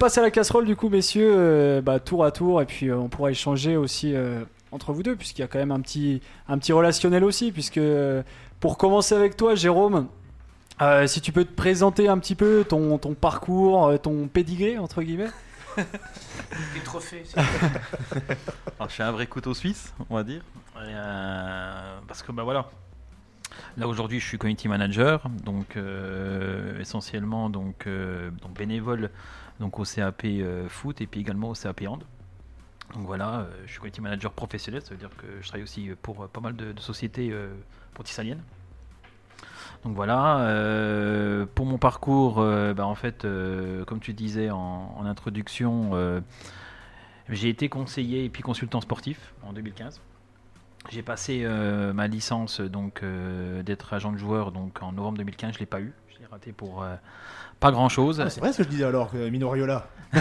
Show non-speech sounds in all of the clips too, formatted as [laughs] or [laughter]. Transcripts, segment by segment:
passer à la casserole du coup, messieurs, euh, bah, tour à tour, et puis euh, on pourra échanger aussi euh, entre vous deux, puisqu'il y a quand même un petit, un petit relationnel aussi, puisque euh, pour commencer avec toi, Jérôme, euh, si tu peux te présenter un petit peu ton, ton parcours, euh, ton pédigré, entre guillemets. [laughs] Des trophées. [laughs] Alors, je suis un vrai couteau suisse, on va dire. Et, euh, parce que bah voilà. Là aujourd'hui, je suis community manager, donc euh, essentiellement donc, euh, donc bénévole donc au CAP euh, foot et puis également au CAP hand. Donc voilà, euh, je suis community manager professionnel, ça veut dire que je travaille aussi pour euh, pas mal de, de sociétés portissaliennes. Donc voilà, pour mon parcours, bah, en fait, comme tu disais en, en introduction, j'ai été conseiller et puis consultant sportif en 2015. J'ai passé ma licence donc d'être agent de joueur donc en novembre 2015, je l'ai pas eu, l'ai raté pour euh, pas grand chose. Ah, c'est vrai ce que je disais alors, que Mino Raiola. [laughs]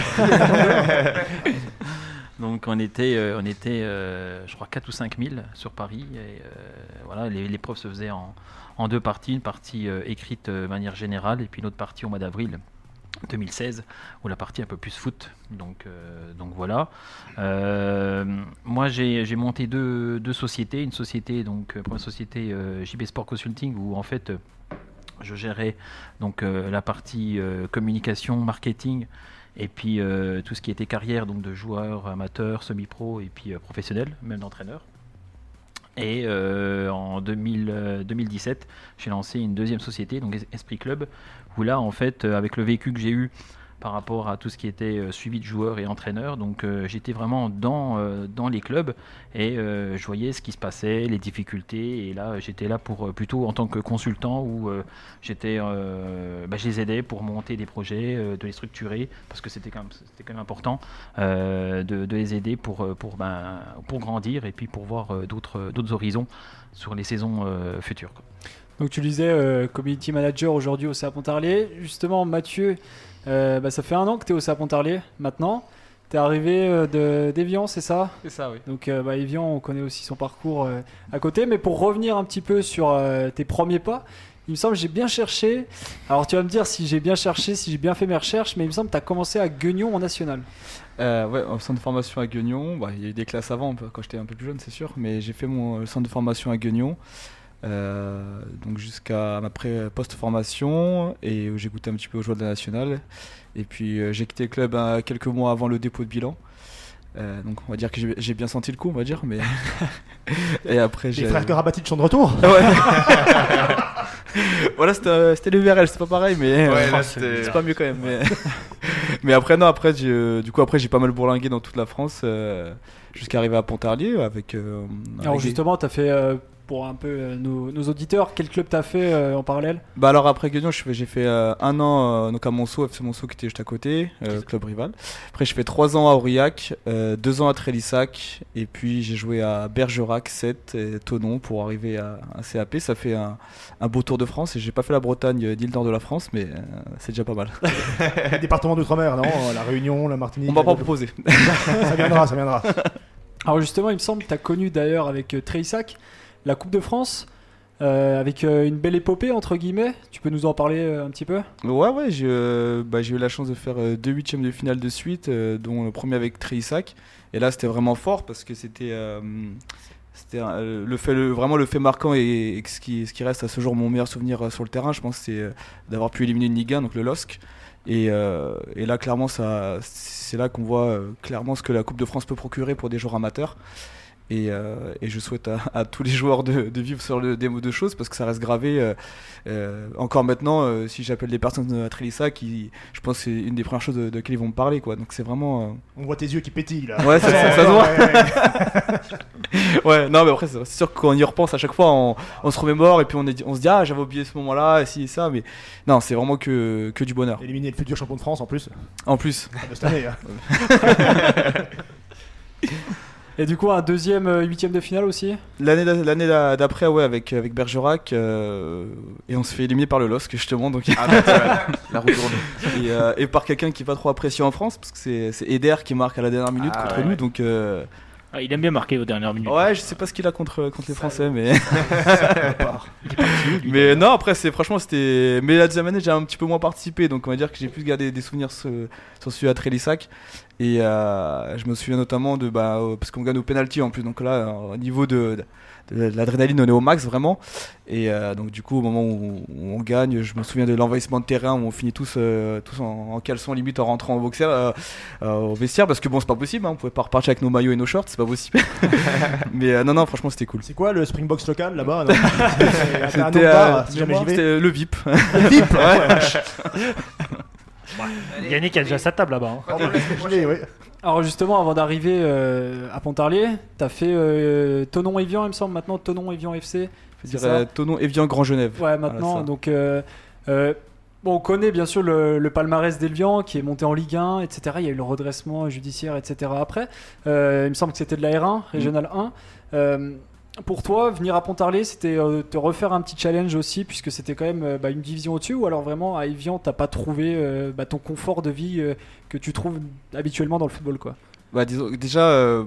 Donc on était, euh, on était euh, je crois 4 ou 5 000 sur Paris. Et, euh, voilà, les- l'épreuve se faisait en, en deux parties, une partie euh, écrite euh, de manière générale et puis une autre partie au mois d'avril 2016 où la partie un peu plus foot. Donc, euh, donc voilà. Euh, moi j'ai monté deux, deux sociétés. Une société, donc euh, première société euh, JB Sport Consulting où en fait euh, je gérais donc euh, la partie euh, communication, marketing et puis euh, tout ce qui était carrière donc de joueurs amateurs, semi-pro et puis professionnels, même d'entraîneurs. Et en 2000, euh, 2017, j'ai lancé une deuxième société, donc Es- Esprit Club, où là, en fait, avec le vécu que j'ai eu par rapport à tout ce qui était euh, suivi de joueurs et entraîneurs, donc euh, j'étais vraiment dans, euh, dans les clubs et je voyais ce qui se passait, les difficultés. Et là, j'étais là pour plutôt en tant que consultant où j'étais, bah, je les aidais pour monter des projets, de les structurer, parce que c'était quand même, quand même important de, les aider pour, pour, ben, pour grandir et puis pour voir d'autres, d'autres horizons sur les saisons futures. Donc tu disais community manager aujourd'hui au CA Pontarlier. Justement, Mathieu, euh, bah, ça fait un an que tu es au CA Pontarlier maintenant. Tu es arrivé euh, de d'Evian, c'est ça? C'est ça, oui. Donc euh, bah, Evian, on connaît aussi son parcours euh, à côté. Mais pour revenir un petit peu sur tes premiers pas, il me semble que j'ai bien cherché. Alors tu vas me dire si j'ai bien cherché, si j'ai bien fait mes recherches, mais il me semble que tu as commencé à Guignon en national. Euh, ouais, au centre de formation à Guignon. Bah, il y a eu des classes avant, quand j'étais un peu plus jeune, c'est sûr. Mais j'ai fait mon centre de formation à Guignon. euh, donc jusqu'à ma post-formation et où j'ai goûté un petit peu aux joueurs de la nationale. Et puis euh, j'ai quitté le club euh, quelques mois avant le dépôt de bilan. Euh, donc on va dire que j'ai bien senti le coup, on va dire. Mais [laughs] et après Les j'ai. frères Karabatic sont de retour. [laughs] voilà, c'était c'était le VRL, c'est pas pareil, mais Ouais, euh, c'est pas mieux quand même. Mais, [laughs] mais après, non, après, j'ai, du coup, après, j'ai pas mal bourlingué dans toute la France euh, jusqu'à arriver à Pontarlier avec. euh, Alors avec des- justement, tu as fait, euh, pour un peu euh, nos, nos auditeurs, quel club tu as fait euh, en parallèle Bah alors après Guignon, j'ai fait euh, un an euh, donc à Monceau, FC Monceau qui était juste à côté, euh, club rival. Après j'ai fait trois ans à Aurillac, euh, deux ans à Trélissac, et puis j'ai joué à Bergerac, 7 et Tonon pour arriver à un CAP. Ça fait un, un beau tour de France et j'ai pas fait la Bretagne ni le nord de la France, mais euh, c'est déjà pas mal. [laughs] Les départements d'outre-mer, non La Réunion, la Martinique. On m'a pas proposé. [laughs] Ça viendra, ça viendra. Alors justement, il me semble que tu as connu d'ailleurs avec euh, Treissac la Coupe de France, euh, avec euh, une belle épopée entre guillemets. Tu peux nous en parler euh, un petit peu? Ouais, ouais, j'ai bah, j'ai eu la chance de faire deux huitièmes de finale de suite, dont le premier avec Tréissac. Et là, c'était vraiment fort parce que c'était le fait, vraiment le fait marquant et, ce, qui, reste à ce jour mon meilleur souvenir sur le terrain, je pense, c'est d'avoir pu éliminer une Ligue 1, donc le LOSC. Et, là, clairement, c'est là qu'on voit clairement ce que la Coupe de France peut procurer pour des joueurs amateurs. Et, euh, et je souhaite à, à tous les joueurs de, de vivre sur le démo de choses parce que ça reste gravé. euh, euh, encore maintenant, si j'appelle des personnes à Trélissa, qui, je pense que c'est une des premières choses de, de laquelle ils vont me parler. Quoi. Donc c'est vraiment. On voit tes yeux qui pétillent là. Ouais, ça, ça- ça se voit. [laughs] ouais, non, mais après, c'est sûr que quand on y repense, à chaque fois, on, on se remémore et puis on, est, on se dit, ah, j'avais oublié ce moment-là, et si, et ça. Mais non, c'est vraiment que, que du bonheur. Éliminer le futur champion de France en plus En plus. de cette année. hein. [laughs] [laughs] Et du coup, un deuxième euh, huitième de finale aussi? L'année d'a- l'année d'a- d'après, ouais, avec, avec Bergerac, euh, et on se fait éliminer par le LOSC, justement. Donc, Ah, bah, ça, [laughs] la roue tourne. et, euh, et par quelqu'un qui est pas trop apprécié en France, parce que c'est c'est Eder qui marque à la dernière minute Ah, contre ouais, nous. ouais. Donc, euh, Ah, il aime bien marquer aux dernières minutes. Ouais, je sais pas ce qu'il a contre, contre les Français, mais. [laughs] mais non, après, c'est franchement, c'était. Mais la deuxième année, j'ai un petit peu moins participé, donc on va dire que j'ai plus gardé des souvenirs sur, sur celui à Trélissac. Et euh, je me souviens notamment de. Bah, euh, parce qu'on gagne au penalty en plus, donc là, au niveau de l'adrénaline, on est au max vraiment. Et euh, donc, du coup, au moment où, où on gagne, je me souviens de l'envahissement de terrain où on finit tous, euh, tous en, en caleçon limite en rentrant au boxer, euh, euh, au vestiaire, parce que bon, c'est pas possible, hein, on pouvait pas repartir avec nos maillots et nos shorts, c'est pas possible. [laughs] mais euh, non, non, franchement, c'était cool. C'est quoi le Springbox local là-bas [laughs] C'était euh, si le VIP. Vip, [laughs] ouais. Yannick a déjà sa table là-bas. hein. Alors justement, avant d'arriver euh, à Pontarlier, t'as fait euh, Tonon-Evian, il me semble, maintenant Tonon-Evian FC. Je C'est dirais Tonon, Evian, Grand Genève. Ouais, maintenant. ça. donc, euh, euh, bon, on connaît bien sûr le, le palmarès d'Elvian qui est monté en Ligue 1, etc. Il y a eu le redressement judiciaire, etc. Après, Euh, il me semble que c'était de la R1, Régional 1. Euh, pour toi, venir à Pontarlier, c'était euh, te refaire un petit challenge aussi, puisque c'était quand même euh, bah, une division au-dessus, ou alors vraiment à Evian, t'as pas trouvé euh, bah, ton confort de vie que tu trouves habituellement dans le football, quoi? Bah, disons, déjà,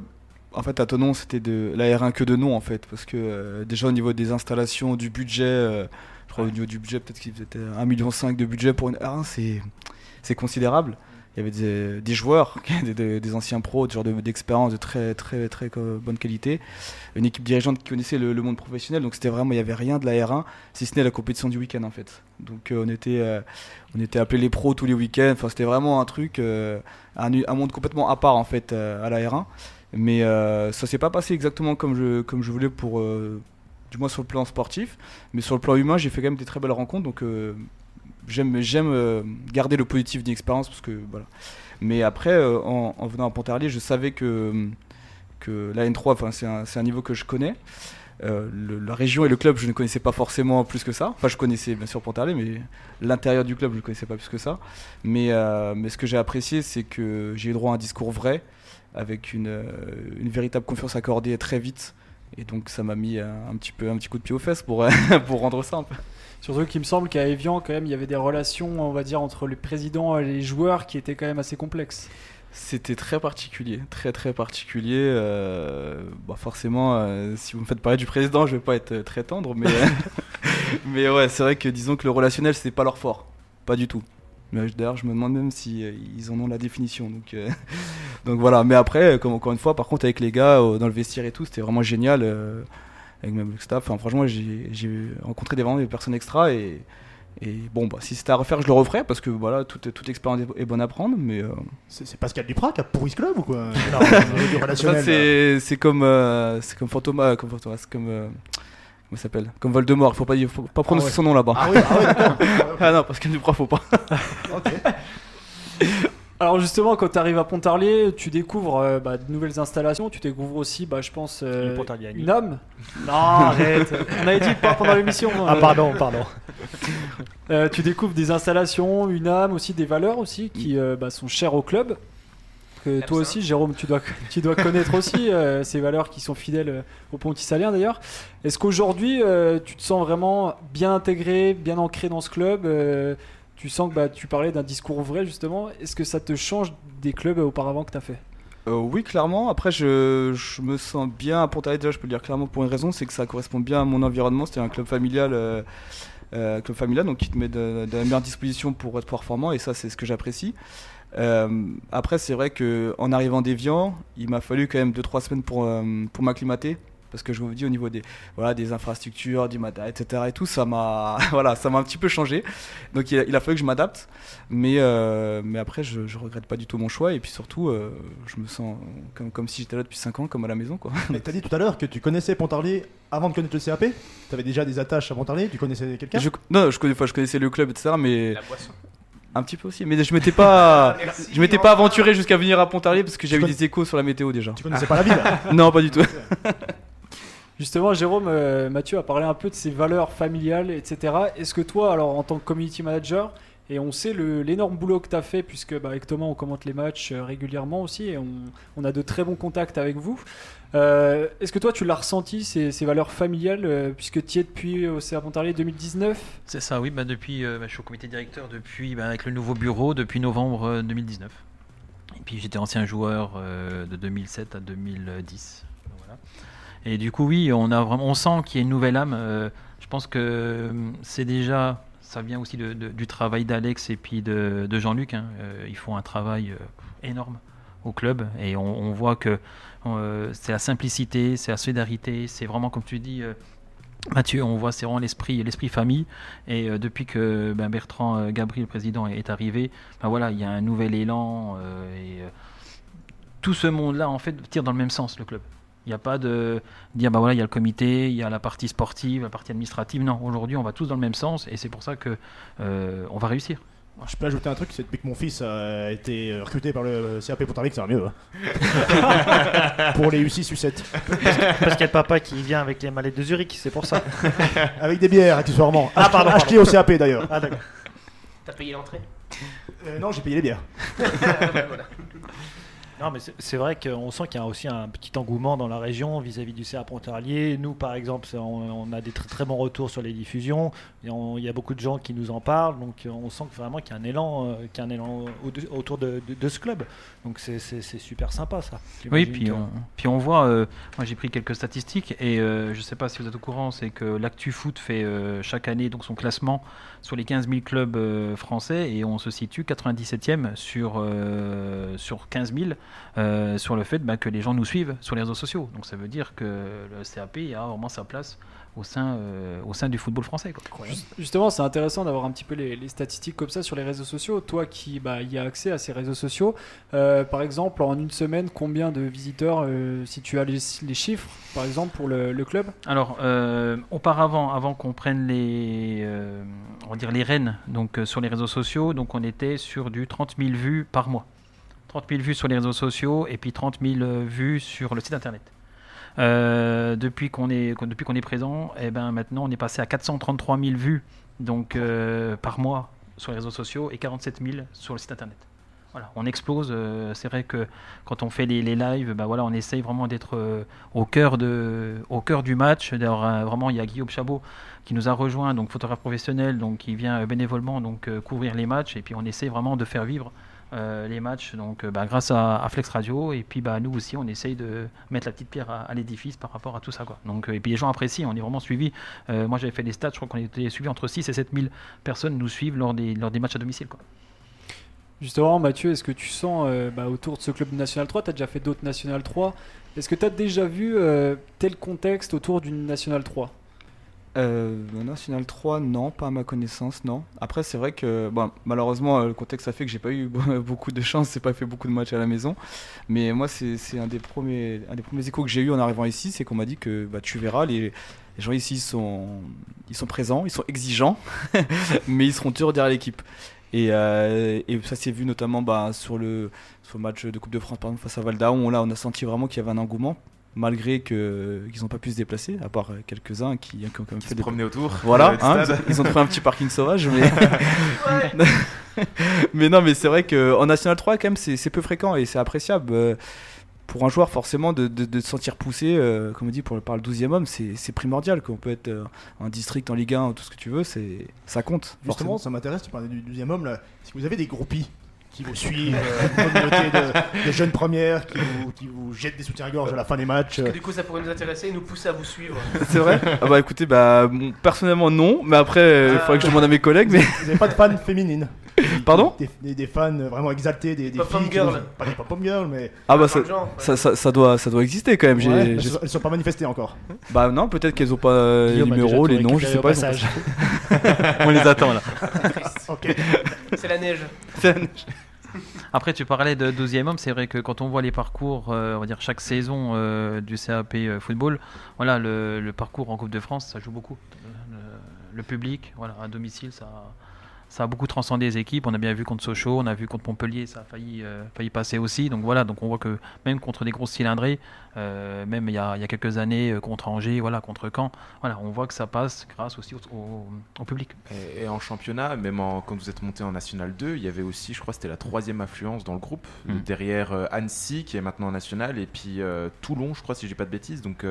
en fait, à Tonon, c'était de la R1 que de nom, en fait. Parce que déjà, au niveau des installations, du budget, je crois au niveau du budget, peut-être qu'il était 1,5 million de budget pour une R1, c'est, c'est considérable. Il y avait des, joueurs, [laughs] des, anciens pros, des genre de- d'expérience de très, très, très bonne qualité. Une équipe dirigeante qui connaissait le, monde professionnel. Donc, c'était vraiment, il n'y avait rien de la R1, si ce n'est la compétition du week-end, en fait. Donc, euh, on était, euh, était appelés les pros tous les week-ends. Enfin, c'était vraiment un truc. euh, un, un monde complètement à part en fait à la R1 mais ça s'est pas passé exactement comme je, comme je voulais pour du moins sur le plan sportif mais sur le plan humain j'ai fait quand même des très belles rencontres donc j'aime euh, garder le positif d'une expérience parce que voilà. Mais après euh, en, en venant à Pontarlier je savais que que la N3 enfin c'est un, niveau que je connais. Euh, la région et le club je ne connaissais pas forcément plus que ça. Enfin je connaissais bien sûr Pontarlier mais l'intérieur du club je ne connaissais pas plus que ça. Mais, mais ce que j'ai apprécié, c'est que j'ai eu droit à un discours vrai, avec une, une véritable confiance accordée très vite. Et donc ça m'a mis un, petit peu un petit coup de pied aux fesses pour, [laughs] pour rendre ça un peu. Surtout qu'il me semble qu'à Evian, quand même, il y avait des relations, on va dire, entre le président et les joueurs qui étaient quand même assez complexes. C'était très particulier, très très particulier. euh, bah forcément, euh, si vous me faites parler du président, je vais pas être euh, très tendre, mais, [laughs] mais ouais, c'est vrai que disons que le relationnel, c'était pas leur fort, pas du tout. Mais D'ailleurs, je me demande même si euh, ils en ont la définition. Donc, euh, [laughs] donc voilà. Mais après, comme encore une fois, par contre, avec les gars euh, dans le vestiaire et tout, c'était vraiment génial. euh, avec même le staff. Enfin, franchement, j'ai rencontré des, vraiment des personnes extra et, et bon, bah, si c'était à refaire, je le referais parce que voilà, toute, toute expérience est- bonne à prendre. Mais euh, C'est Pascal Duprat qui a pourri ce club ou quoi? [laughs] C'est comme euh, c'est comme Fantoma, comme comme s'appelle? Comme Voldemort. Faut pas dire, faut pas prononcer ouais. son nom là-bas. Ah oui, ah oui. [laughs] Ah non, parce que du prof, faut pas. [laughs] Alors justement, quand tu arrives à Pontarlier, tu découvres euh, bah, de nouvelles installations, tu découvres aussi, bah, je pense, euh, une âme. Non, arrête. On avait dit pas pendant l'émission. Ah euh, pardon, pardon. euh, tu découvres des installations, une âme aussi, des valeurs aussi qui euh, bah, sont chères au club. Que toi aussi, Jérôme, tu dois, tu dois connaître aussi [laughs] euh, ces valeurs qui sont fidèles euh, au Pontisalien d'ailleurs. Est-ce qu'aujourd'hui, euh, tu te sens vraiment bien intégré, bien ancré dans ce club euh, Tu sens que bah, tu parlais d'un discours vrai justement. Est-ce que ça te change des clubs auparavant que tu as fait? Euh, oui, clairement. Après, je, je me sens bien à Pontarlier. Déjà, je peux le dire clairement pour une raison, c'est que ça correspond bien à mon environnement. C'était un club familial, euh, euh, club familial, donc qui te met de, de la meilleure disposition pour être performant, et ça, c'est ce que j'apprécie. Euh, après, c'est vrai que en arrivant d'Evian, il m'a fallu quand même 2-3 semaines pour, euh, pour m'acclimater. Parce que je vous dis au niveau des, voilà, des infrastructures, du matériel, etc. et tout, ça m'a [laughs] voilà, ça m'a un petit peu changé. Donc il a, il a fallu que je m'adapte. Mais, euh, mais après, je, je regrette pas du tout mon choix. Et puis surtout, euh, je me sens comme, comme si j'étais là depuis 5 ans, comme à la maison. Quoi. Mais t'as dit tout à l'heure que tu connaissais Pontarlier avant de connaître le CAP T'avais déjà des attaches à Pontarlier Tu connaissais quelqu'un? Je, non, je, connais, enfin, je connaissais le club, etc. Mais La boisson. Un petit peu aussi. Mais je m'étais pas, [laughs] Merci. je m'étais pas aventuré jusqu'à venir à Pontarlier parce que j'avais des échos sur la météo déjà. Tu connaissais pas la ville [laughs] Non, pas du tout. [laughs] Justement, Jérôme, euh, Mathieu a parlé un peu de ses valeurs familiales, etc. Est-ce que toi, alors en tant que community manager, et on sait l'énorme boulot que tu as fait, puisque bah, avec Thomas, on commente les matchs euh, régulièrement aussi, et on, a de très bons contacts avec vous. Euh, Est-ce que toi, tu l'as ressenti, ces, valeurs familiales, euh, puisque tu y es depuis au Pontarlier 2019 C'est ça, oui. Bah, depuis, bah, je suis au comité directeur depuis, bah, avec le nouveau bureau depuis novembre euh, 2019. Puis j'étais ancien joueur de 2007 à 2010. Voilà. Et du coup, oui, on, a vraiment, on sent qu'il y a une nouvelle âme. Je pense que c'est déjà, ça vient aussi de- du travail d'Alex et puis de, Jean-Luc. hein. Euh, ils font un travail euh, énorme au club et on, voit que euh, c'est la simplicité, c'est la solidarité, c'est vraiment comme tu dis. Mathieu, on voit c'est vraiment l'esprit, famille. Et depuis que ben, Bertrand Gabriel, le président, est, arrivé, ben voilà, il y a un nouvel élan. et tout ce monde-là, en fait, tire dans le même sens, le club. Il n'y a pas de dire, bah voilà, il y a le comité, il y a la partie sportive, la partie administrative. Non, aujourd'hui, on va tous dans le même sens, et c'est pour ça que euh, on va réussir. Je peux ajouter un truc, c'est depuis que mon fils a été recruté par le CAP Pontarlier que ça va mieux. hein. [laughs] pour les U6, U7. Parce qu'il y a le papa qui vient avec les mallettes de Zurich, c'est pour ça. [laughs] Avec des bières, accessoirement. Ah, pardon, pardon. Acheté au CAP d'ailleurs. Ah d'accord. T'as payé l'entrée? Euh, non, j'ai payé les bières. [laughs] Voilà. Non, mais c'est- vrai qu'on sent qu'il y a aussi un petit engouement dans la région vis-à-vis du CA Pontarlier. Nous, par exemple, on, on a des très, très bons retours sur les diffusions. Et on- il y a beaucoup de gens qui nous en parlent. Donc, on sent que vraiment qu'il y a un élan, euh, qu'il y a un élan au- autour de, de- de ce club. Donc, c'est- super sympa, ça. Oui, puis on, puis on voit, euh, moi j'ai pris quelques statistiques et euh, je ne sais pas si vous êtes au courant, c'est que l'Actu Foot fait chaque année donc son classement sur les 15 000 clubs français et on se situe 97e sur, sur 15 000 euh, sur le fait bah, que les gens nous suivent sur les réseaux sociaux. Donc ça veut dire que le CAP a vraiment sa place au sein, euh, au sein du football français. Quoi. Just- Justement, c'est intéressant d'avoir un petit peu les, les statistiques comme ça sur les réseaux sociaux. Toi qui bah, y a accès à ces réseaux sociaux, euh, par exemple, en une semaine, combien de visiteurs, euh, si tu as les, les chiffres, par exemple, pour le, le club? Alors, auparavant, avant qu'on prenne les, on va dire les rênes donc, sur les réseaux sociaux, donc on était sur du 30 000 vues par mois. 30 000 vues sur les réseaux sociaux et puis 30 000 euh, vues sur le site internet. Euh, depuis qu'on est, depuis qu'on est présent, et ben maintenant on est passé à 433 000 vues donc, euh, par mois sur les réseaux sociaux et 47 000 sur le site internet. Voilà, on explose. c'est vrai que quand on fait les, les lives, ben voilà, on essaye vraiment d'être au cœur de, au cœur du match. D'ailleurs, vraiment, il y a Guillaume Chabot qui nous a rejoint, donc photographe professionnel, donc qui vient bénévolement donc couvrir les matchs. Et puis on essaie vraiment de faire vivre euh, les matchs, donc euh, bah, grâce à, Flex Radio. Et puis bah, nous aussi, on essaye de mettre la petite pierre à, l'édifice par rapport à tout ça, quoi. Donc euh, et puis les gens apprécient. On est vraiment suivis. Euh, moi, j'avais fait des stats. Je crois qu'on était suivis entre 6 et 7 000 personnes nous suivent lors des lors des matchs à domicile, quoi. Justement, Mathieu, est-ce que tu sens bah, autour de ce club National 3, tu as déjà fait d'autres National 3, est-ce que tu as déjà vu tel contexte autour d'une National 3 Euh, National 3, non, pas à ma connaissance, non. Après, c'est vrai que malheureusement, euh, le contexte a fait que j'ai pas eu [laughs] beaucoup de chance, j'ai pas fait beaucoup de matchs à la maison. Mais moi, c'est un des premiers, un des premiers échos que j'ai eu en arrivant ici, c'est qu'on m'a dit que bah, tu verras, les, gens ici sont, ils sont présents, ils sont exigeants, [laughs] mais ils seront durs derrière l'équipe. Et, euh, et ça s'est vu notamment bah, sur, le, match de Coupe de France face à Valdaon. Là, on a senti vraiment qu'il y avait un engouement, malgré que- qu'ils n'ont pas pu se déplacer, à part quelques-uns qui, qui ont quand même Qui fait se des promener autour. [laughs] voilà, euh, hein, ils, ont, ils ont trouvé un petit parking sauvage, mais. [laughs] [laughs] mais non, mais c'est vrai qu'en National 3, quand même, c'est peu fréquent et c'est appréciable. Euh, Pour un joueur, forcément, de, de- de se sentir poussé, euh, comme on dit, pour, par le 12e homme, c'est primordial. Qu'on peut être euh, en district, en Ligue 1, tout ce que tu veux, ça compte. Justement, forcément. ça m'intéresse, tu parlais du deuxième homme là. Est-ce que vous avez des groupies qui vous suivent, euh, une communauté de, de jeunes premières qui vous, qui vous jettent des soutiens-gorge à la fin des matchs Parce que du coup, ça pourrait nous intéresser et nous pousser à vous suivre? C'est vrai? Ah bah écoutez, bah, bon, personnellement, non, mais après, euh, il Ah. faudrait que je demande à mes collègues. Mais... Vous n'avez pas de fans féminines? Pardon? Des, des- des fans vraiment exaltés, des, des filles girl. vous- Pas des pop-pom girls, mais Ah bah ça, le genre, ouais. ça, ça, ça doit, ça doit exister quand même. ouais, elles, sont, elles sont pas manifestées encore. Bah non, peut-être qu'elles ont pas euh, les numéros, les noms, je sais pas. [laughs] [laughs] On les attend là. Triste. Ok. C'est la neige. Après, tu parlais de 12e homme. C'est vrai que quand on voit les parcours, euh, on va dire chaque saison euh, du CAP euh, football, voilà, le, le parcours en Coupe de France, ça joue beaucoup. Le, le public, voilà, à domicile, ça, ça a beaucoup transcendé les équipes. On a bien vu contre Sochaux, on a vu contre Montpellier, ça a failli, euh, failli passer aussi. Donc voilà, donc on voit que même contre des grosses cylindrées, euh, même il y, a, il y a quelques années euh, contre Angers, voilà, contre Caen, voilà, on voit que ça passe grâce aussi au, au- au public. Et, et en championnat, même en- quand vous êtes monté en National 2, il y avait aussi, je crois, c'était la troisième affluence dans le groupe, Mhm. derrière euh, Annecy, qui est maintenant en National, et puis Toulon, je crois, si j'ai pas de bêtises. Donc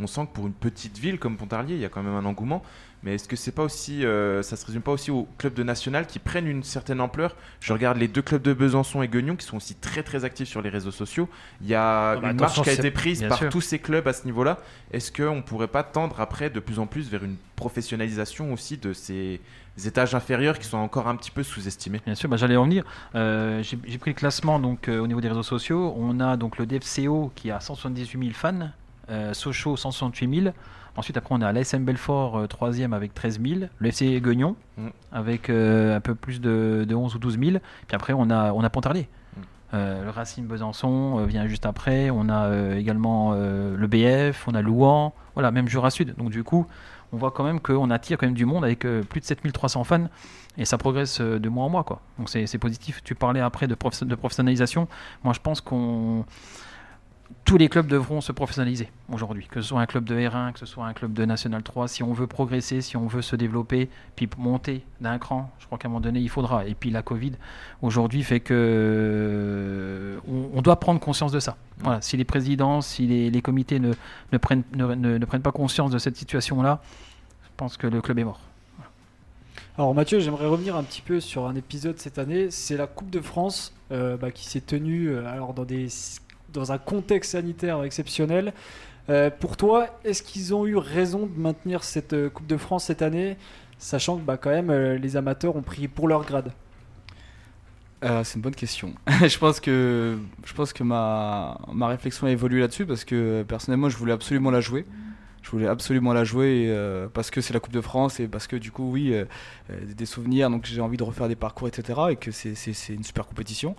on sent que pour une petite ville comme Pontarlier, il y a quand même un engouement. Mais est-ce que c'est pas aussi, euh, ça se résume pas aussi aux clubs de national qui prennent une certaine ampleur? Je regarde les deux clubs de Besançon et Guignon qui sont aussi très très actifs sur les réseaux sociaux. Il y a Ah bah une marche qui a été prise par sûr. tous ces clubs à ce niveau-là. Est-ce qu'on pourrait pas tendre après de plus en plus vers une professionnalisation aussi de ces étages inférieurs qui sont encore un petit peu sous-estimés? Bien sûr, bah, j'allais en venir. Euh, J'ai j'ai pris le classement donc, euh, au niveau des réseaux sociaux. On a donc le DFCO qui a 178 000 fans, euh, Sochaux 168 000. Ensuite, après, on a l'ASM Belfort, euh, troisième avec 13 000. Le FC Guignon Mm. avec euh, un peu plus de, de 11 ou 12 000. Puis après, on a, on a Pontarlier. Mm. Euh, le Racing Besançon euh, vient juste après. On a euh, également euh, le BF, on a Louan, voilà, même Jura Sud. Donc du coup, on voit quand même qu'on attire quand même du monde avec euh, plus de 7300 fans et ça progresse euh, de mois en mois quoi. Donc c'est c'est positif. Tu parlais après de, prof- de professionnalisation. Moi je pense qu'on tous les clubs devront se professionnaliser aujourd'hui, que ce soit un club de R1, que ce soit un club de National 3, si on veut progresser, si on veut se développer, puis monter d'un cran, je crois qu'à un moment donné il faudra. Et puis la Covid aujourd'hui fait que euh, on, doit prendre conscience de ça. Voilà, si les présidents, si les, comités ne, ne prennent, ne, ne- ne prennent pas conscience de cette situation-là, je pense que le club est mort. Alors Mathieu, j'aimerais revenir un petit peu sur un épisode cette année. C'est la Coupe de France euh, bah, qui s'est tenue euh, alors dans, des, dans un contexte sanitaire exceptionnel. Euh, pour toi, est-ce qu'ils ont eu raison de maintenir cette euh, Coupe de France cette année, sachant que bah, quand même euh, les amateurs ont pris pour leur grade? C'est une bonne question. [laughs] je pense que, je pense que ma, ma réflexion a évolué là-dessus parce que personnellement, je voulais absolument la jouer. Je voulais absolument la jouer parce que c'est la Coupe de France et parce que du coup, oui, des souvenirs, donc j'ai envie de refaire des parcours, etc. et que c'est- une super compétition.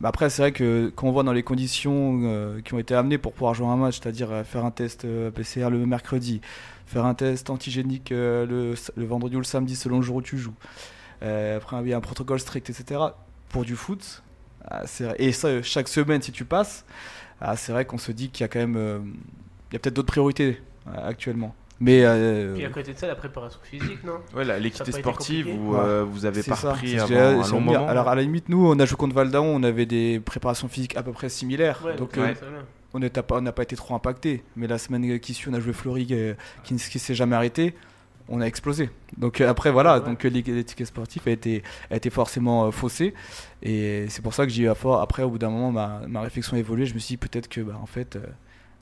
Mais après, c'est vrai que quand on voit dans les conditions euh, qui ont été amenées pour pouvoir jouer un match, c'est-à-dire euh, faire un test euh, PCR le mercredi, faire un test antigénique le, vendredi ou le samedi selon le jour où tu joues, après, il y a un protocole strict, etc. Pour du foot, ah, et ça, chaque semaine, si tu passes, ah, c'est vrai qu'on se dit qu'il y a quand même. il y a peut-être d'autres priorités actuellement. Mais. euh, Puis à côté de ça, la préparation physique, non? Ouais, la- Ça a l'équité pas été sportive compliqué? où euh, vous avez c'est pas ça, repris c'est ce que avant j'ai- un c'est long bien. moment. Alors, à la limite, nous, on a joué contre Valdaon, on avait des préparations physiques à peu près similaires. Ouais, donc, ouais, euh, on n'a pas, on n'a pas été trop impacté. Mais la semaine qui suit, on a joué Fleury euh, qui ne qui s'est jamais arrêté. On a explosé. Donc euh, après, voilà. Ouais. Donc euh, l'é- l'étiquette sportive a été, a été forcément euh, faussée. Et c'est pour ça que j'ai eu à fort. Après, au bout d'un moment, ma, ma réflexion a évolué. Je me suis dit peut-être que, bah, en fait, euh,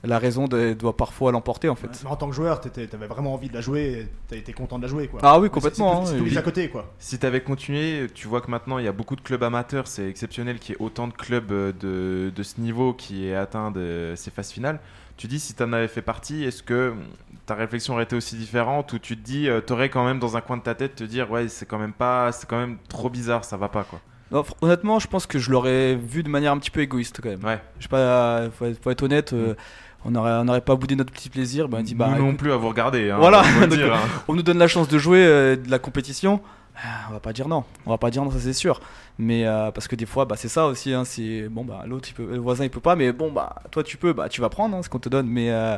la raison de- doit parfois l'emporter, en fait. Mais en tant que joueur, t'avais vraiment envie de la jouer, t'as été content de la jouer quoi. Ah oui, complètement, C'est hein, à côté quoi. Si tu avais continué, tu vois que maintenant il y a beaucoup de clubs amateurs, c'est exceptionnel qu'il y ait autant de clubs euh, de, de ce niveau qui aient atteint de ces phases finales. Tu dis si tu en avais fait partie, est-ce que hum, ta réflexion aurait été aussi différente ou tu te dis, tu aurais quand même dans un coin de ta tête te dire ouais c'est quand même pas, c'est quand même trop bizarre, ça va pas quoi. Non, honnêtement, je pense que je l'aurais vu de manière un petit peu égoïste quand même. Ouais. Je sais pas, faut, être- faut être honnête. euh, on n'aurait on n'aurait pas boudé notre petit plaisir. Ben, on dit, bah, Nous non plus à vous regarder. Hein, Voilà. Donc, [laughs] dire, hein. on nous donne la chance de jouer euh, de la compétition. Ah, On va pas dire non, on va pas dire non, ça c'est sûr. Mais euh, parce que des fois, bah, c'est ça aussi. Hein, c'est bon, bah l'autre, le voisin, il peut pas. Mais bon, bah toi, tu peux, bah tu vas prendre ce qu'on te donne. Mais euh,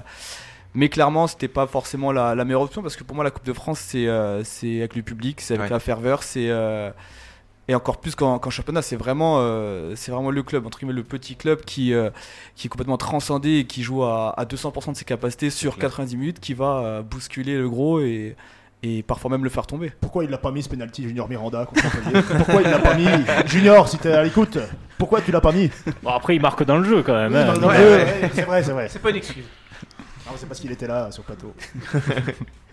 mais clairement, c'était pas forcément la, la meilleure option parce que pour moi, la Coupe de France, c'est euh, avec le public, c'est avec Ouais. la ferveur, c'est euh, et encore plus qu'en qu'en championnat, c'est vraiment, euh, c'est vraiment le club, entre guillemets, le petit club qui, euh, qui est complètement transcendé et qui joue à, à 200% de ses capacités sur clair. 90 minutes, qui va euh, bousculer le gros et, et parfois même le faire tomber. Pourquoi il l'a pas mis ce penalty Junior Miranda Pourquoi il l'a pas mis? Junior, si t'es à l'écoute, pourquoi tu l'as pas mis? Bon, après, il marque dans le jeu quand même. hein. Ouais, ouais. C'est vrai, c'est vrai. C'est pas une excuse. Non, C'est parce qu'il était là sur le plateau.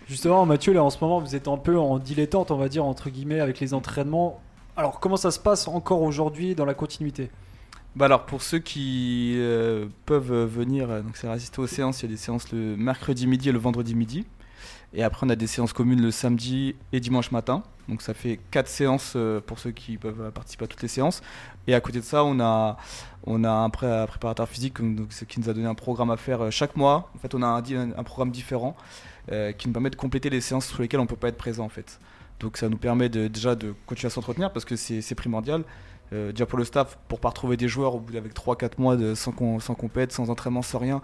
Justement, Mathieu, là en ce moment, vous êtes un peu en dilettante, on va dire, entre guillemets, avec les entraînements. Alors, comment ça se passe encore aujourd'hui dans la continuité? Bah alors pour ceux qui euh, peuvent venir, euh, donc c'est assister aux séances, il y a des séances le mercredi midi et le vendredi midi. Et après on a des séances communes le samedi et dimanche matin. Donc ça fait quatre séances euh, pour ceux qui peuvent participer à toutes les séances. Et à côté de ça, on a, on a un, pré- un préparateur physique donc, qui nous a donné un programme à faire chaque mois. En fait on a un, programme différent qui nous permet de compléter les séances sur lesquelles on ne peut pas être présent en fait. Donc ça nous permet de, déjà de continuer à s'entretenir parce que c'est primordial. Euh, déjà pour le staff, pour pas retrouver des joueurs au bout d'avec 3-4 mois de, sans, sans compète, sans entraînement, sans rien.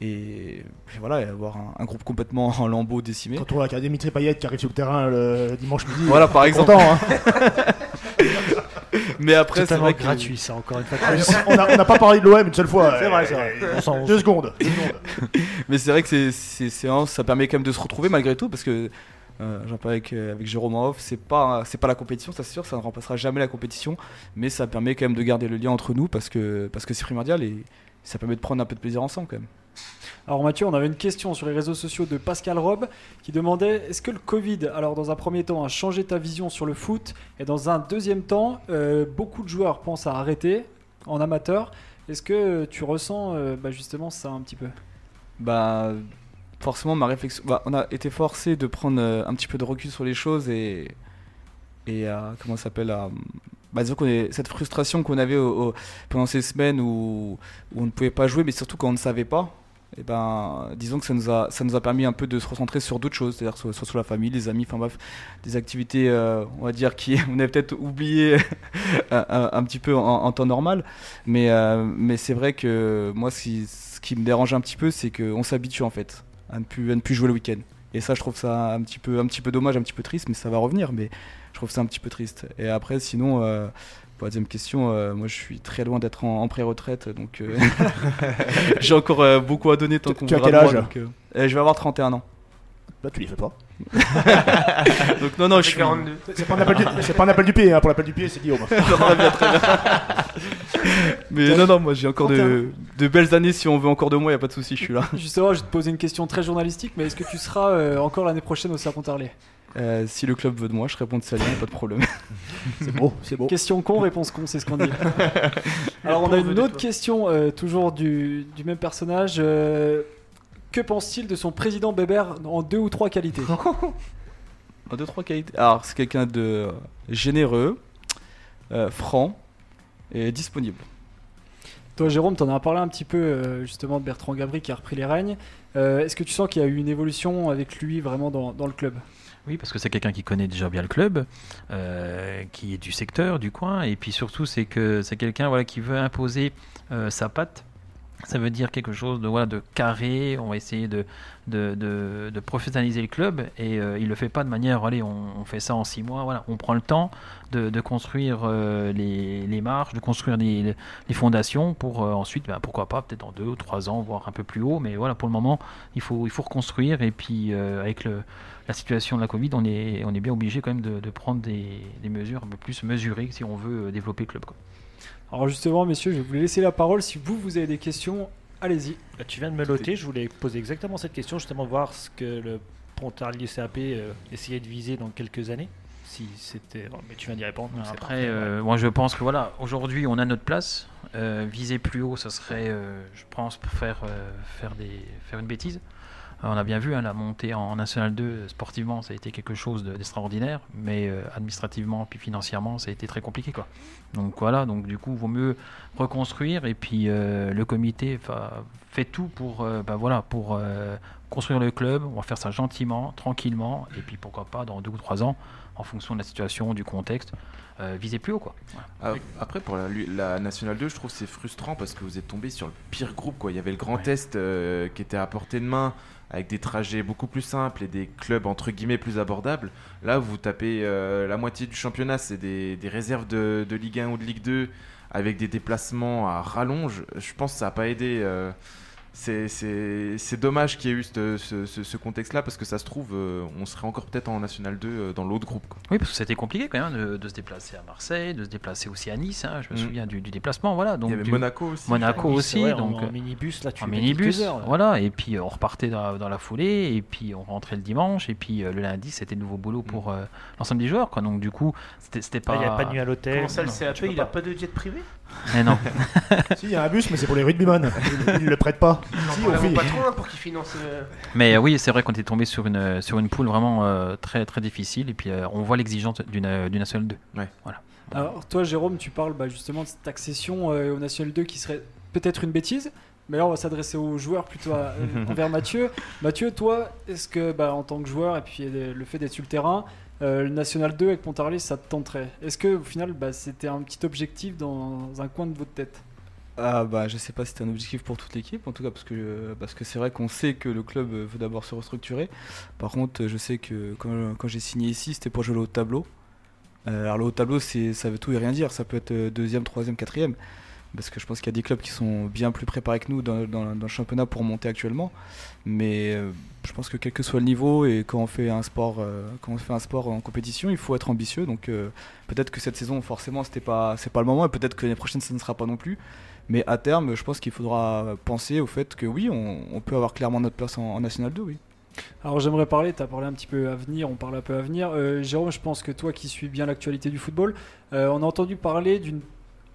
Et, et voilà, et avoir un, un groupe complètement en lambeaux décimé. Quand on voit qu'il y a Dimitri Payet qui arrive sur le terrain le dimanche midi. Voilà, par exemple. Content, hein [laughs] Mais après, c'est vrai que gratuit, ça, encore une fois. on n'a on n'a pas parlé de l'OM une seule fois. C'est vrai, c'est vrai. euh, Deux secondes. deux secondes. [laughs] Mais c'est vrai que ces, ces séances, ça permet quand même de se retrouver malgré tout, parce que j'en parlais avec, euh, avec Jérôme en off, c'est pas, c'est pas la compétition, ça c'est sûr, ça ne remplacera jamais la compétition, mais ça permet quand même de garder le lien entre nous, parce que parce que c'est primordial et ça permet de prendre un peu de plaisir ensemble quand même. Alors Mathieu, on avait une question sur les réseaux sociaux de Pascal Rob qui demandait est-ce que le Covid, alors dans un premier temps, a changé ta vision sur le foot et dans un deuxième temps, euh, beaucoup de joueurs pensent à arrêter en amateur. Est-ce que tu ressens euh, bah, justement ça un petit peu? Bah, forcément, ma réflexion. bah, on a été forcé de prendre euh, un petit peu de recul sur les choses et. À- comment ça s'appelle à, bah, Cette frustration qu'on avait pendant ces semaines où, on ne pouvait pas jouer, mais surtout quand on ne savait pas. Et ben, disons que ça nous, a, ça nous a permis un peu de se recentrer sur d'autres choses, c'est-à-dire soit, sur la famille, les amis, enfin bref, des activités, euh, on va dire, qui [laughs] on peut-être oublié [laughs] un, petit peu en, temps normal. Mais, euh, mais c'est vrai que moi, ce qui, ce qui me dérange un petit peu, c'est qu'on s'habitue en fait à ne, plus, à ne plus jouer le week-end. Et ça, je trouve ça un petit, peu, un petit peu dommage, un petit peu triste, mais ça va revenir. Mais je trouve ça un petit peu triste. Et après, sinon, euh, pour la deuxième question, euh, moi je suis très loin d'être en, en pré-retraite, donc euh, [laughs] [laughs] j'ai encore euh, beaucoup à donner tant qu'on tu as quel moi, âge? donc, Je vais avoir 31 ans. Là, tu les fais pas. [laughs] Donc non, non, je suis... 42. C'est pas un appel du, c'est pas un appel du pied, hein. pour l'appel du pied, c'est Guillaume. [laughs] [laughs] Mais non, non, moi j'ai encore de, de belles années si on veut encore de moi, y a pas de souci, je suis là. Justement, je vais te poser une question très journalistique, mais est-ce que tu seras euh, encore l'année prochaine au Serpent-Arlé Euh, si le club veut de moi, je réponds de ça, pas de problème. C'est beau, c'est beau. Question con, réponse con, c'est ce qu'on dit. Alors on a une autre question, euh, toujours du, du même personnage. euh, que pense-t-il de son président Bébert en deux ou trois qualités? [laughs] En deux, trois qualités. Alors, c'est quelqu'un de euh, généreux, euh, franc et disponible. Toi Jérôme, t'en as parlé un petit peu euh, justement de Bertrand Gabri qui a repris les règnes. Euh, Est-ce que tu sens qu'il y a eu une évolution avec lui vraiment dans, dans le club? Oui, parce que c'est quelqu'un qui connaît déjà bien le club, euh, qui est du secteur, du coin, et puis surtout c'est que c'est quelqu'un voilà, qui veut imposer euh, sa patte. Ça veut dire quelque chose de, voilà, de carré, on va essayer de, de, de- de professionnaliser le club, et euh, il le fait pas de manière, allez, on, fait ça en six mois, voilà, on prend le temps de, de construire euh, les, les marches, de construire les, les fondations pour euh, ensuite, ben, pourquoi pas, peut-être dans deux ou trois ans, voire un peu plus haut, mais voilà, pour le moment, il faut, il faut reconstruire, et puis avec la situation de la Covid, on est, on est bien obligé quand même de, prendre des, des mesures un peu plus mesurées si on veut développer le club. Alors justement, messieurs, je vais vous laisser la parole. Si vous, vous avez des questions, allez-y. Bah, Tu viens de me loter, je voulais poser exactement cette question, justement voir ce que le Pontarlier CAP euh, essayait de viser dans quelques années. Si c'était. bon, Mais tu viens d'y répondre. donc Après, parfait, euh, moi je pense que voilà, aujourd'hui on a notre place. Euh, viser plus haut, ça serait, euh, je pense, pour faire, euh, faire, des, faire une bêtise. Euh, on a bien vu hein, la montée en National 2 euh, sportivement, ça a été quelque chose de- d'extraordinaire, mais euh, administrativement puis financièrement, ça a été très compliqué quoi. Donc voilà, donc du coup, il vaut mieux reconstruire et puis euh, le comité fa- fait tout pour, euh, bah, voilà, pour euh, construire le club. On va faire ça gentiment, tranquillement, et puis pourquoi pas dans deux ou trois ans, en fonction de la situation, du contexte, euh, viser plus haut quoi. Voilà. Ah, Après, pour la, la Nationale 2, je trouve que c'est frustrant parce que vous êtes tombé sur le pire groupe. Quoi. Il y avait le Grand Est euh, qui était à portée de main avec des trajets beaucoup plus simples et des clubs entre guillemets plus abordables. Là, vous tapez euh, la moitié du championnat, c'est des, réserves de, de Ligue 1 ou de Ligue 2 avec des déplacements à rallonge. Je pense que ça n'a pas aidé. euh, c'est- c'est c'est dommage qu'il y ait eu ce, ce- contexte-là parce que ça se trouve, euh, on serait encore peut-être en National 2 euh, dans l'autre groupe. quoi. Oui, parce que c'était compliqué quand même de, de se déplacer à Marseille, de se déplacer aussi à Nice. hein, je me Mm. souviens du, du déplacement, voilà. Donc Il y avait du- Monaco aussi. Monaco aussi, en- donc en, euh, minibus, là, tu en minibus, heures, là. voilà. Et puis on repartait dans, dans la foulée, et puis on rentrait le dimanche, et puis euh, le lundi c'était de nouveau boulot pour euh, l'ensemble des joueurs, quoi. Donc du coup, c'était Ah, pas. Il n'y a pas de nuit à l'hôtel. Comment ça, le CAP, il a pas. pas de jet privé? Mais non. [laughs] Si, il y a un bus, mais c'est pour les rugbyman. Ils ils le prêtent pas. Si, On filles. patron hein, pour qu'il finance. euh, Mais euh, oui, c'est vrai qu'on était tombé sur une sur une poule vraiment euh, très très difficile, et puis euh, on voit l'exigence d'une euh, du National 2. Alors toi Jérôme, tu parles bah, justement de cette accession euh, au National 2 qui serait peut-être une bêtise. Mais là, on va s'adresser aux joueurs plutôt à- euh, [laughs] envers Mathieu. Mathieu, toi, est-ce que, bah, en tant que joueur, et puis euh, le fait d'être sur le terrain, euh, le National 2 avec Pontarlier, ça te tenterait Est-ce que, au final, bah, c'était un petit objectif dans un coin de votre tête? Ah bah je sais pas si c'était un objectif pour toute l'équipe en tout cas parce que parce que c'est vrai qu'on sait que le club veut d'abord se restructurer. Par contre je sais que quand, j'ai signé ici c'était pour jouer au haut tableau. Euh, alors le haut tableau, c'est, ça veut tout et rien dire. Ça peut être euh, deuxième, troisième, quatrième. Parce que je pense qu'il y a des clubs qui sont bien plus préparés que nous dans, le championnat pour monter actuellement. Mais euh, je pense que quel que soit le niveau et quand on fait un sport, euh, quand on fait un sport en compétition, il faut être ambitieux. Donc euh, peut-être que cette saison, forcément, c'était pas, c'est pas le moment. Et peut-être que l'année prochaine, ça ne sera pas non plus. Mais à terme, je pense qu'il faudra penser au fait que oui, on, peut avoir clairement notre place en, National 2, oui. Alors j'aimerais parler, tu as parlé un petit peu avenir, on parle un peu avenir. Euh, Jérôme, je pense que toi qui suis bien l'actualité du football, on a entendu parler d'une,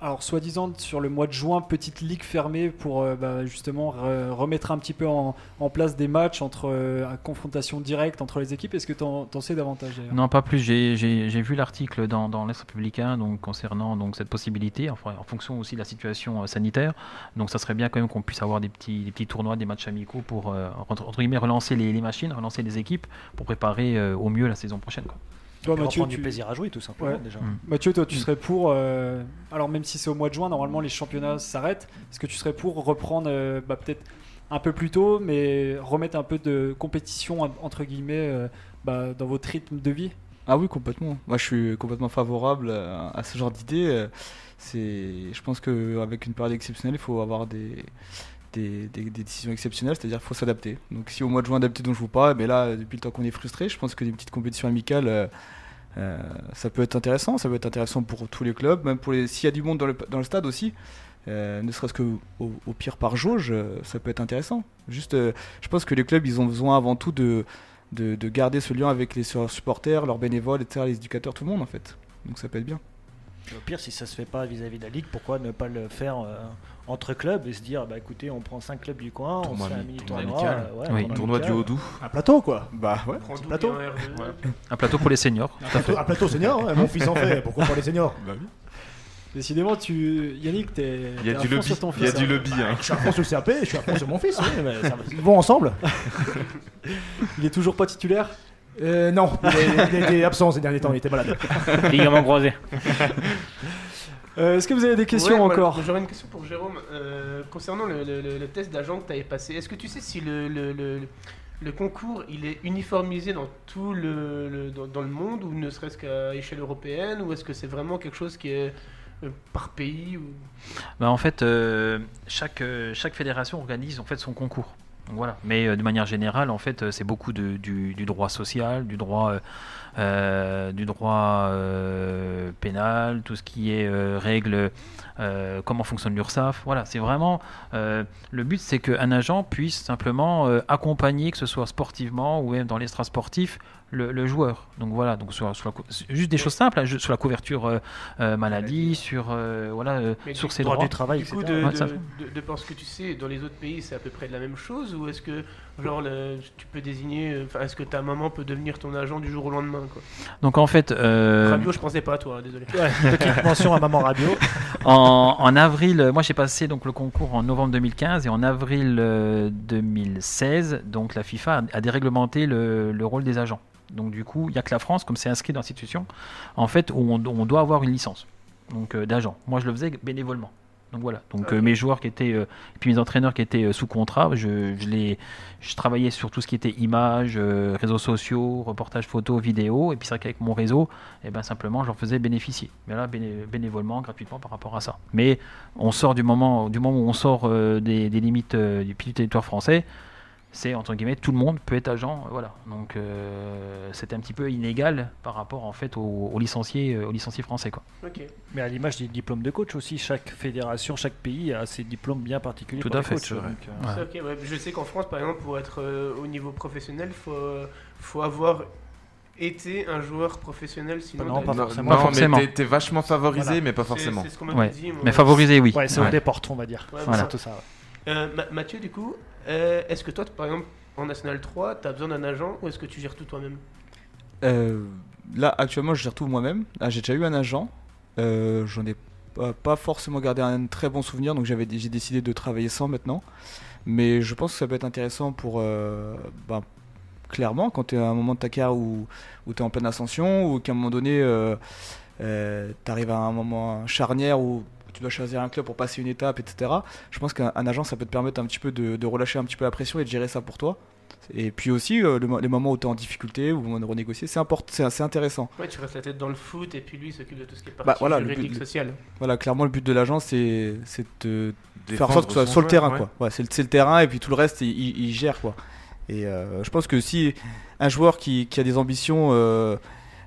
alors soi-disant sur le mois de juin, petite ligue fermée pour euh, bah, justement re- remettre un petit peu en, place des matchs entre euh, à confrontation directe entre les équipes. Est-ce que tu en, sais davantage Non, pas plus. J'ai- vu l'article dans, dans l'Est républicain concernant donc, cette possibilité, en fonction aussi de la situation euh, sanitaire. Donc, ça serait bien quand même qu'on puisse avoir des petits, tournois, des matchs amicaux pour euh, entre, guillemets, relancer les, machines, relancer les équipes pour préparer au mieux la saison prochaine. Toi, Mathieu, prendre tu- du plaisir à jouer, tout simplement, Ouais. déjà. Mm. Mathieu, toi, tu Mm. serais pour. euh, alors, même si c'est au mois de juin, normalement, les championnats s'arrêtent. Est-ce que tu serais pour reprendre euh, bah, peut-être un peu plus tôt, mais remettre un peu de compétition, en- entre guillemets, euh, bah, dans votre rythme de vie? Ah oui, complètement. Moi, je suis complètement favorable à, à ce genre d'idée. C'est, je pense qu'avec une période exceptionnelle, il faut avoir des, des, décisions exceptionnelles, c'est-à-dire qu'il faut s'adapter. Donc, si au mois de juin, d'habitude, on ne joue pas, mais là, depuis le temps qu'on est frustré, je pense que des petites compétitions amicales, euh, euh, ça peut être intéressant. Ça peut être intéressant pour tous les clubs, même pour les, s'il y a du monde dans le, dans le stade aussi. euh, ne serait-ce que au, pire par jauge, ça peut être intéressant. Juste, je pense que les clubs, ils ont besoin avant tout de, de, de garder ce lien avec les supporters, leurs bénévoles, les éducateurs, tout le monde en fait. Donc ça peut être bien. Au pire, si ça se fait pas vis-à-vis de la ligue, pourquoi ne pas le faire euh, entre clubs et se dire, bah écoutez, on prend 5 clubs du coin, Tournoi on se fait un mini tournoi tournoi, amical. euh, ouais, Oui, tournoi Tournoi du amical. haut doux. Un plateau, quoi. Bah ouais. Plateau. un R2. Un plateau pour les seniors. Un plateau, un plateau senior, ouais, mon fils en fait. [laughs] Pourquoi pas les seniors Décidément, tu... Yannick, t'es. Il y a du lobby. sur ton Il y a fils, du hein. lobby. hein. Je suis à fond sur le CAP, je suis à fond sur mon fils. oui, mais ça va- [laughs] Ils vont ensemble Il est toujours pas titulaire? Euh, Non, il, était absent ces derniers temps, il était malade. [laughs] Ligament croisé. Euh, Est-ce que vous avez des questions Ouais, encore? J'aurais une question pour Jérôme. Euh, concernant le, le- le- le test d'agent que tu avais passé, est-ce que tu sais si le, le- le- le concours il est uniformisé dans tout le, le- dans, dans le monde ou ne serait-ce qu'à échelle européenne ou est-ce que c'est vraiment quelque chose qui est euh, par pays ou... Bah, en fait, euh, chaque, chaque fédération organise en fait son concours. Voilà. Mais euh, de manière générale, en fait, euh, c'est beaucoup de, du, du droit social, du droit, euh, du droit pénal, tout ce qui est règles, comment fonctionne l'URSSAF. Voilà, c'est vraiment le but, c'est qu'un agent puisse simplement accompagner, que ce soit sportivement ou même dans l'extra sportif, le, le joueur. Donc voilà, donc sur, sur la juste des choses simples, hein, sur la couverture euh, euh, maladie, sur euh, voilà, euh, Mais sur du ses Droit droits. du travail, Du coup, de, Ouais, de, ça- de- de par ce que tu sais, dans les autres pays, c'est à peu près de la même chose Ou est-ce que, genre, le- tu peux désigner, euh, est-ce que ta maman peut devenir ton agent du jour au lendemain quoi? Donc en fait, euh, Radio, je pensais pas à toi, hein, désolé. Ouais, [laughs] petite mention à Maman Radio. [laughs] en, en avril, moi j'ai passé donc le concours en novembre 2015 et en avril euh, 2016, donc la FIFA a, a déréglementé le, le rôle des agents. Donc du coup, il n'y a que la France, comme c'est inscrit dans l'institution, en fait, où on, on doit avoir une licence donc euh, d'agent. Moi, je le faisais bénévolement. Donc voilà. Donc euh, mes joueurs qui étaient euh, et puis mes entraîneurs qui étaient euh, sous contrat, je, je les je travaillais sur tout ce qui était images, réseaux sociaux, reportages photos, vidéos et puis c'est vrai qu'avec mon réseau, et ben simplement je leur faisais bénéficier. Mais là béné- bénévolement, gratuitement par rapport à ça. Mais on sort du moment du moment où on sort des, des limites du territoire français, c'est entre guillemets tout le monde peut être agent, euh, voilà. Donc euh, c'était un petit peu inégal par rapport en fait aux, aux licenciés euh, aux licenciés français quoi. Mais à l'image des diplômes de coach aussi, chaque fédération, chaque pays a ses diplômes bien particuliers Tout pour à les fait, coachs, donc, euh, Ouais. Ouais. Je sais qu'en France, par exemple, pour être euh, au niveau professionnel, il faut, faut avoir été un joueur professionnel, sinon Non, pas Non, forcément. Pas non, forcément. mais t'es- vachement favorisé, Voilà. mais pas forcément. C'est ce qu'on m'a Ouais. dit. moi. Mais favorisé oui. Ouais, c'est Ouais. au déporte, on va dire. Voilà. tout ça. ouais. Euh, Ma- Mathieu, du coup, euh, est-ce que toi, par exemple, en National 3, tu as besoin d'un agent ou est-ce que tu gères tout toi-même Euh, là, actuellement, je gère tout moi-même. Là, j'ai déjà eu un agent. Euh, J'en ai pas, pas forcément gardé un très bon souvenir, donc j'avais j'ai décidé de travailler sans maintenant. Mais je pense que ça peut être intéressant pour. euh, ben, clairement, quand tu es à un moment de ta carrière où, où tu es en pleine ascension, ou qu'à un moment donné, tu arrives à un moment charnière où tu dois choisir un club pour passer une étape, etc. Je pense qu'un un agent, ça peut te permettre un petit peu de, de relâcher un petit peu la pression et de gérer ça pour toi. Et puis aussi, euh, le les moments où tu es en difficulté, où on renégocier, c'est important, c'est assez intéressant. Ouais, tu restes la tête dans le foot et puis lui il s'occupe de tout ce qui est partie Bah, voilà, le but- sociale. Voilà, clairement, le but de l'agence, c'est de faire en sorte que ce soit sur le terrain, ouais. quoi. Ouais, c'est le, terrain, et puis tout le reste, il, il- il gère, quoi. Et euh, je pense que si un joueur qui, qui a des ambitions euh,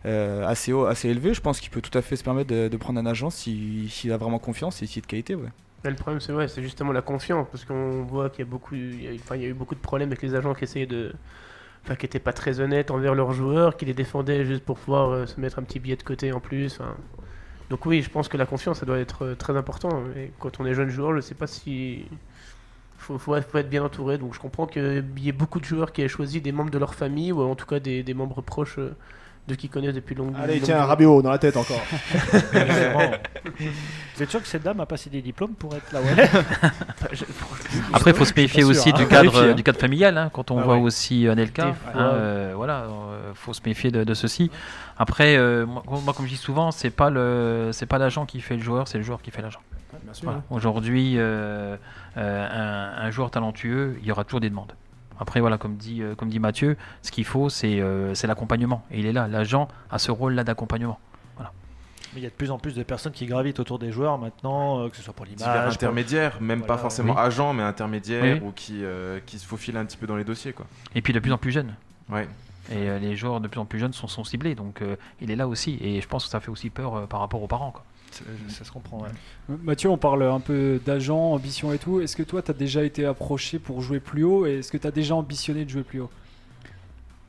assez, haut, assez élevées, je pense qu'il peut tout à fait se permettre de, prendre un agent s'il a vraiment confiance et s'il est de qualité, le problème, c'est justement la confiance, parce qu'on voit qu'il y a eu beaucoup de problèmes avec les agents qui essayaient de, qui étaient pas très honnêtes envers leurs joueurs, qui les défendaient juste pour pouvoir euh, se mettre un petit billet de côté en plus. Donc oui, je pense que la confiance, ça doit être euh, très important. Quand on est jeune joueur, je sais pas si faut, faut, être bien entouré. Donc je comprends qu'il y ait beaucoup de joueurs qui aient choisi des membres de leur famille ou en tout cas des, membres proches euh, de qui connaissent depuis longue. Allez, longue tiens, durée. Rabiot dans la tête encore. Vous êtes sûr que cette dame a passé des diplômes pour être là où elle est Enfin, je- Après, il faut se méfier aussi sûr, du hein. cadre, Vérifier, hein. du cadre familial. hein, quand on Ah voit ouais. aussi Anelka, Des hein, fois. euh, voilà, il faut se méfier de, de ceci. Après, euh, moi, moi, comme je dis souvent, c'est pas le, c'est pas l'agent qui fait le joueur, c'est le joueur qui fait l'agent. Voilà. Aujourd'hui, euh, euh, un, un joueur talentueux, il y aura toujours des demandes. Après, voilà, comme dit, euh, comme dit Mathieu, ce qu'il faut, c'est euh, c'est l'accompagnement. Et il est là, l'agent a ce rôle-là d'accompagnement. Mais il y a de plus en plus de personnes qui gravitent autour des joueurs maintenant, euh, que ce soit pour l'image. pour- intermédiaires, même Voilà, pas forcément oui. agents, mais intermédiaires Oui. ou qui, euh, qui se faufilent un petit peu dans les dossiers. Quoi. Et puis de plus en plus jeunes. Ouais. Et euh, les joueurs de plus en plus jeunes sont, sont ciblés. Donc euh, il est là aussi. Et je pense que ça fait aussi peur euh, par rapport aux parents. Quoi. Ça, ça se comprend, ouais. Mathieu, on parle un peu d'agent, ambition et tout. Est-ce que toi, tu as déjà été approché pour jouer plus haut et est-ce que tu as déjà ambitionné de jouer plus haut?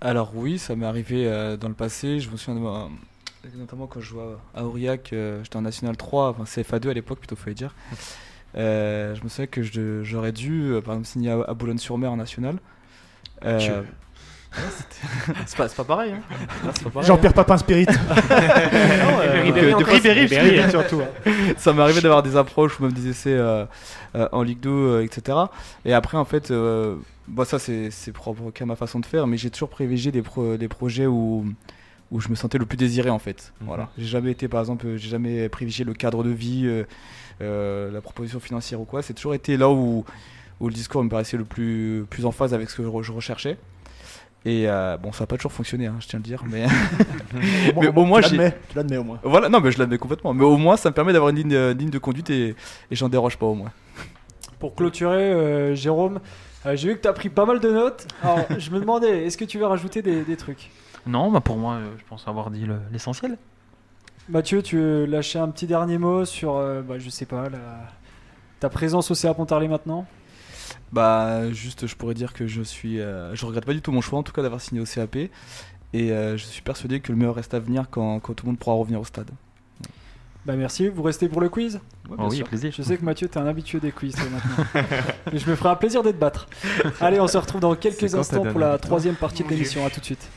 Alors oui, ça m'est arrivé euh, dans le passé. Je me souviens de moi, notamment quand je jouais à Aurillac, euh, j'étais en National 3, enfin CFA2 à l'époque plutôt, fallait dire. [laughs] Euh, je me souviens que j'aurais dû, euh, par exemple, signer à, à Boulogne-sur-Mer en National. Euh, [laughs] c'est pas, c'est pas pareil. Hein. Pareil, Jean-Pierre Papin Spirit. [laughs] Ribéry surtout. hein. hein. Ça m'est arrivé d'avoir des approches ou même des essais euh, euh, en Ligue 2, euh, etc. Et après, en fait, euh, bon, ça c'est propre qu'à ma façon de faire, mais j'ai toujours privilégié des, pro- des projets où, où je me sentais le plus désiré en fait. Mhm. Voilà. J'ai jamais été, par exemple, j'ai jamais privilégié le cadre de vie, euh, euh, la proposition financière ou quoi. C'est toujours été là où, où le discours me paraissait le plus, plus en phase avec ce que je, re- je recherchais. Et euh, bon, ça n'a pas toujours fonctionné, hein, je tiens à le dire, mais [laughs] Mais au moins, tu j'ai- l'admets, tu l'admets au moins. voilà, non, mais je l'admets complètement. Mais au moins, ça me permet d'avoir une ligne, euh, ligne de conduite et, et j'en déroge pas au moins. Pour clôturer, euh, Jérôme, euh, j'ai vu que tu as pris pas mal de notes. Alors, [laughs] je me demandais, est-ce que tu veux rajouter des, des trucs? Non, bah pour moi, euh, je pense avoir dit le- l'essentiel. Mathieu, tu veux lâcher un petit dernier mot sur, euh, bah, je sais pas, la- ta présence au CA Pontarlier maintenant? Bah, juste, je pourrais dire que je suis. euh, je regrette pas du tout mon choix, en tout cas, d'avoir signé au CAP. Et euh, je suis persuadé que le meilleur reste à venir quand, quand tout le monde pourra revenir au stade. Bah merci, vous restez pour le quiz? Ouais, Oh oui, sûr. plaisir. Je sais que Mathieu, t'es un habitué des quiz toi, maintenant. [laughs] Mais je me ferai un plaisir de te battre. Allez, on se retrouve dans quelques instants pour la troisième partie de l'émission. À tout de suite.